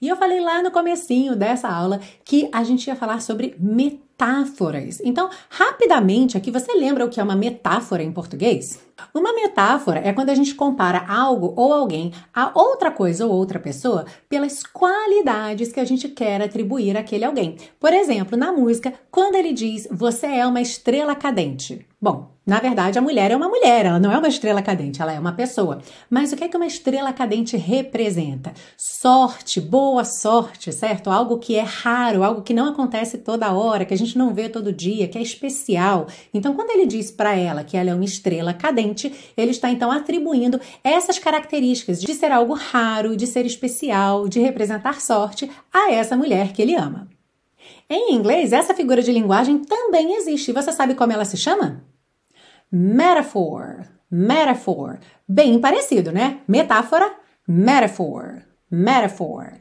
E eu falei lá no comecinho dessa aula que a gente ia falar sobre metáforas. Então, rapidamente aqui, você lembra o que é uma metáfora em português? Uma metáfora é quando a gente compara algo ou alguém a outra coisa ou outra pessoa pelas qualidades que a gente quer atribuir àquele alguém. Por exemplo, na música, quando ele diz você é uma estrela cadente. Bom, na verdade, a mulher é uma mulher, ela não é uma estrela cadente, ela é uma pessoa. Mas o que é que uma estrela cadente representa? Sorte, boa sorte, certo? Algo que é raro, algo que não acontece toda hora, que a gente não vê todo dia, que é especial. Então, quando ele diz para ela que ela é uma estrela cadente, ele está então atribuindo essas características de ser algo raro, de ser especial, de representar sorte a essa mulher que ele ama. Em inglês, essa figura de linguagem também existe. Você sabe como ela se chama? Metaphor. Metaphor. Bem parecido, né? Metáfora, metaphor. Metaphor.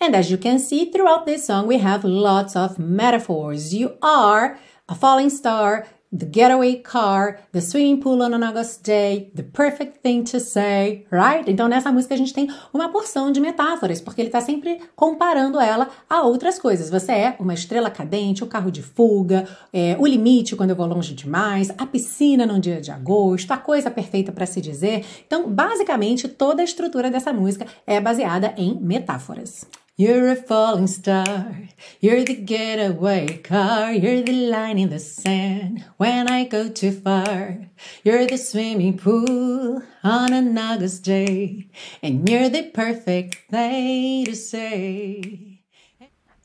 And as you can see throughout this song, we have lots of metaphors. You are a falling star, the getaway car, the swimming pool on an August day, the perfect thing to say, right? Então nessa música a gente tem uma porção de metáforas, porque ele está sempre comparando ela a outras coisas. Você é uma estrela cadente, o carro de fuga, é, o limite quando eu vou longe demais, a piscina num dia de agosto, a coisa perfeita para se dizer. Então, basicamente, toda a estrutura dessa música é baseada em metáforas. You're a falling star. You're the getaway car. You're the line in the sand when I go too far. You're the swimming pool on an August day. And you're the perfect thing to say.